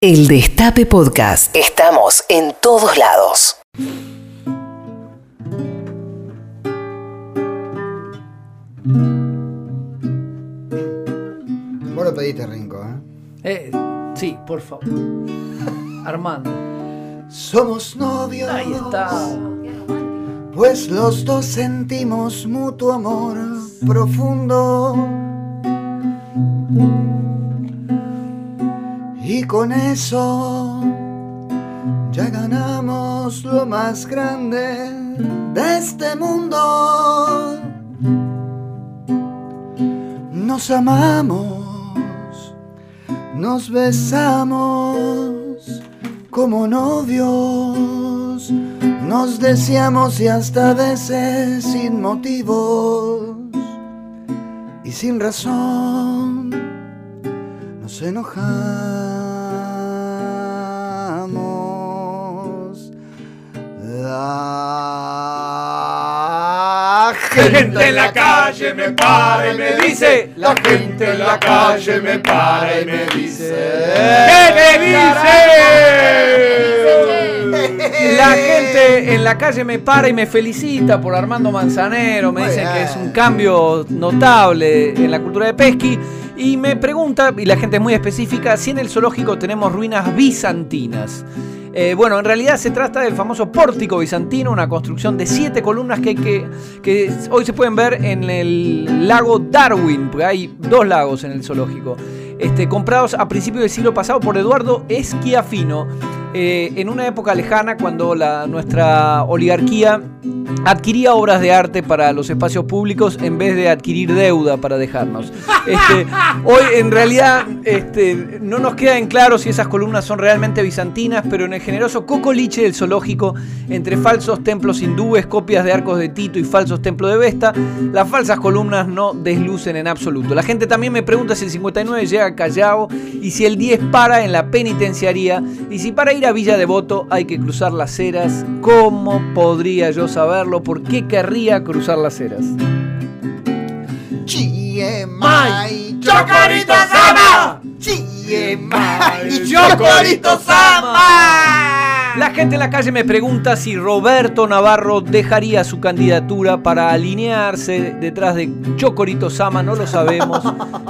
El Destape Podcast. Estamos en todos lados. Vos lo pediste, Rinco, ¿eh? Eh, sí, por favor. Armando. Somos novios. Ahí está. Pues los dos sentimos mutuo amor profundo. Y con eso ya ganamos lo más grande de este mundo. Nos amamos, nos besamos como novios, nos deseamos y hasta a veces sin motivos y sin razón nos enojamos. La gente en la calle me para y me dice, la gente en la calle me para y me dice, ¿qué me dice? La gente en la calle me para y me felicita por Armando Manzanero. Me dicen que es un cambio notable en la cultura de Pesqui. Y me pregunta, y la gente es muy específica, si en el zoológico tenemos ruinas bizantinas. Eh, bueno, en realidad se trata del famoso pórtico bizantino, una construcción de siete columnas que, que, que hoy se pueden ver en el lago Darwin, porque hay dos lagos en el zoológico, este, comprados a principios del siglo pasado por Eduardo Esquiafino, eh, en una época lejana cuando la, nuestra oligarquía adquiría obras de arte para los espacios públicos en vez de adquirir deuda para dejarnos. Este, hoy en realidad este, no nos queda en claro si esas columnas son realmente bizantinas, pero en el generoso cocoliche del zoológico, entre falsos templos hindúes, copias de arcos de Tito y falsos templos de Vesta, las falsas columnas no deslucen en absoluto. La gente también me pregunta si el 59 llega a Callao y si el 10 para en la penitenciaría y si para ir a Villa Devoto hay que cruzar las eras. ¿Cómo podría yo saberlo? ¿Por qué querría cruzar las eras? Chiemai, Chocorito Sama, Chiemai, Chocorito Sama. La gente en la calle me pregunta si Roberto Navarro dejaría su candidatura para alinearse detrás de Chocorito Sama. No lo sabemos,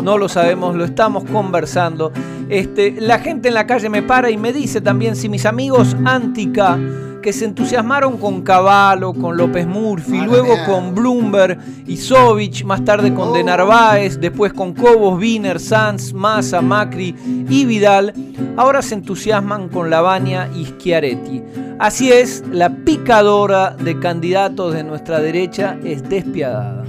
no lo sabemos, lo estamos conversando. Este, la gente en la calle me para y me dice también si mis amigos Antica que se entusiasmaron con Cavallo, con López Murphy, Ah, luego con Bloomberg y Sovich, más tarde con De Oh. Narváez, después con Cobos, Wiener, Sanz, Massa, Macri y Vidal, ahora se entusiasman con Lavagna y Schiaretti. Así es, la picadora de candidatos de nuestra derecha es despiadada.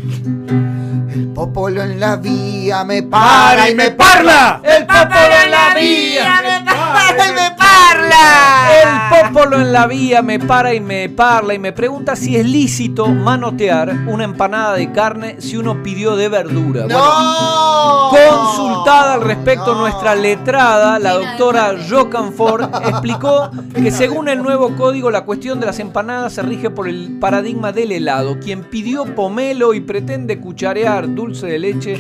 El popolo en la vía me Para para y me parla. El popolo en la vía En la vía me para y me parla y me pregunta si es lícito manotear una empanada de carne si uno pidió de verdura. Bueno. Consultada al respecto No. nuestra letrada, la doctora Jocanford explicó que según el nuevo código la cuestión de las empanadas se rige por el paradigma del helado. Quien pidió pomelo y pretende cucharear dulce de leche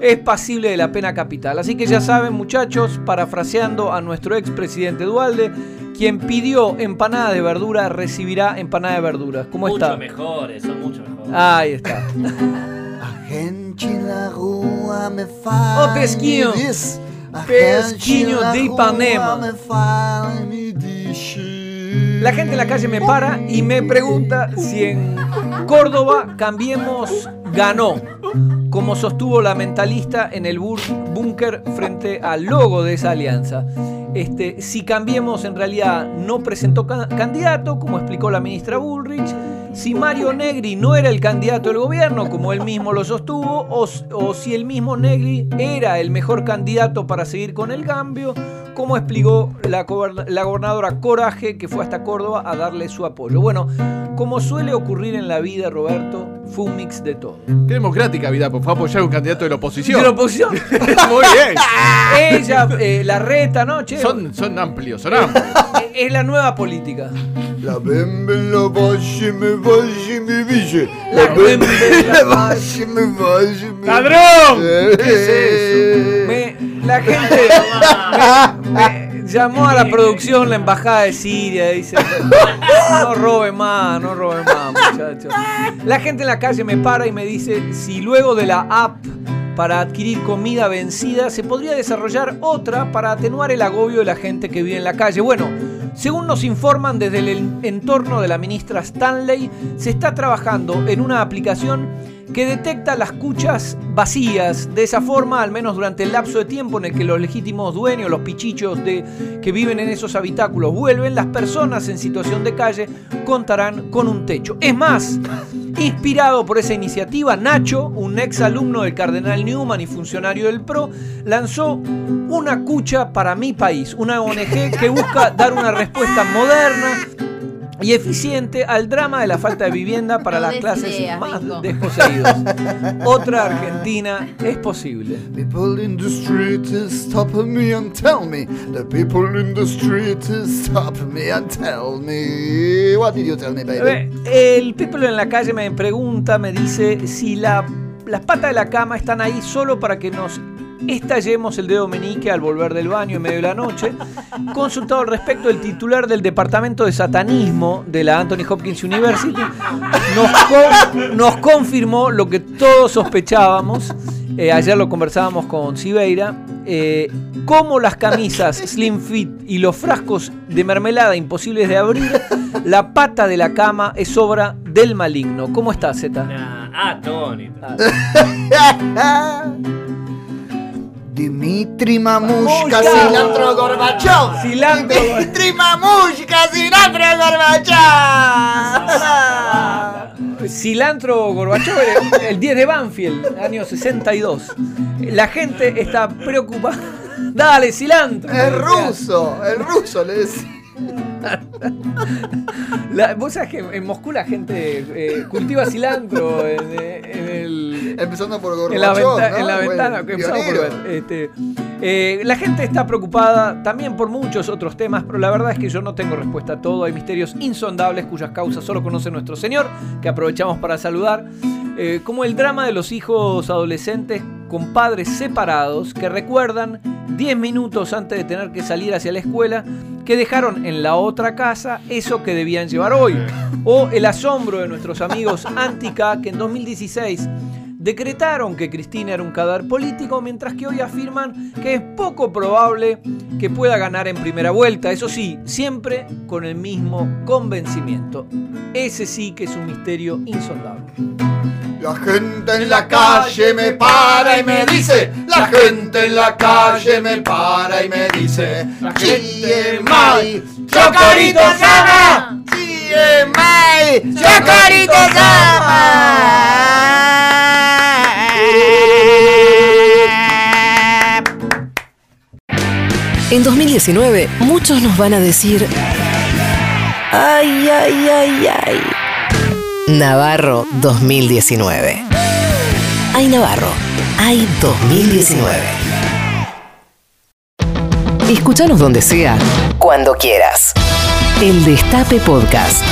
es pasible de la pena capital. Así que ya saben muchachos, parafraseando a nuestro expresidente Dualde, quien pidió empanada de verdura recibirá empanada de verduras. ¿Cómo mucho está? mejores, son mucho mejores. Ahí está. A gente na rua me fala. Ô, Pesquinho. Pesquinho de Ipanema. me fala me diz. La gente en la calle me para y me pregunta si en Córdoba Cambiemos ganó, como sostuvo la mentalista en el búnker frente al logo de esa alianza. Este, si Cambiemos en realidad no presentó ca- candidato, como explicó la ministra Bullrich, si Mario Negri no era el candidato del gobierno, como él mismo lo sostuvo, o, o si el mismo Negri era el mejor candidato para seguir con el cambio, como explicó la, la gobernadora Coraje, que fue hasta Córdoba a darle su apoyo. Bueno, como suele ocurrir en la vida, Roberto, fue un mix de todo. Qué democrática vida, pues fue a apoyar a un candidato de la oposición. De la oposición. Muy bien. Ella, eh, la reta, ¿no? Che, Son, son amplios, son amplios. eh, es la nueva política. La bembe la valle me valle me ville. La bembe la valle me valle me ¡Ladrón! ¿Qué es eso? Me- la gente. me- me- Llamó a la producción la embajada de Siria, dice, no robe más, no robe más, muchachos. La gente en la calle me para y me dice si luego de la app para adquirir comida vencida se podría desarrollar otra para atenuar el agobio de la gente que vive en la calle. Bueno, según nos informan desde el entorno de la ministra Stanley, se está trabajando en una aplicación que detecta las cuchas vacías. De esa forma, al menos durante el lapso de tiempo en el que los legítimos dueños, los pichichos de, que viven en esos habitáculos vuelven, las personas en situación de calle contarán con un techo. Es más, inspirado por esa iniciativa, Nacho, un ex alumno del Cardenal Newman y funcionario del PRO, lanzó una cucha para mi país, una ONG que busca dar una respuesta moderna y eficiente al drama de la falta de vivienda para No las clases ideas, más Nico. desposeídos. Otra Argentina es posible. People in the street stop me and tell me. The people in the street stop me and tell me. What did you tell me, baby? El people en la calle me pregunta, me dice si la- las patas de la cama están ahí solo para que nos estallemos el dedo menique al volver del baño en medio de la noche. Consultado al respecto, el titular del departamento de satanismo de la Anthony Hopkins University nos, con- nos confirmó lo que todos sospechábamos. Eh, ayer lo conversábamos con Sibeira. eh, como las camisas slim fit y los frascos de mermelada imposibles de abrir, la pata de la cama es obra del maligno. ¿Cómo estás, Zeta? Nah, atónito. Dimitri Mamushka, cilantro Gorbachev. Cilantro. Dimitri Mamushka, cilantro Gorbachev. Cilantro Gorbachev, el- el 10 de Banfield, año 62. La gente está preocupada. Dale, cilantro. Es ruso, el ruso le decía. La- Vos sabés que en Moscú la gente eh, cultiva cilantro en, eh, en el, Empezando por Gorbachev. en la, venta- ¿no? en la Bueno, ventana que empezamos por. Este, eh, la gente está preocupada también por muchos otros temas, pero la verdad es que yo no tengo respuesta a todo. Hay misterios insondables cuyas causas solo conoce nuestro Señor, que aprovechamos para saludar. eh, como el drama de los hijos adolescentes con padres separados que recuerdan 10 minutos antes de tener que salir hacia la escuela que dejaron en la otra casa eso que debían llevar hoy. O el asombro de nuestros amigos Antica que en 2016 decretaron que Cristina era un cadáver político, mientras que hoy afirman que es poco probable que pueda ganar en primera vuelta. Eso sí, siempre con el mismo convencimiento. Ese sí que es un misterio insondable. La gente en la calle me para y me dice, la gente en la calle me para y me dice, GMI, Chocorito Sama, GMI, Chocorito Sama. En 2019, muchos nos van a decir. Ay, ay, ay, ay. Navarro 2019. Ay, Navarro. Ay, 2019. Escúchanos donde sea, cuando quieras. El Destape Podcast.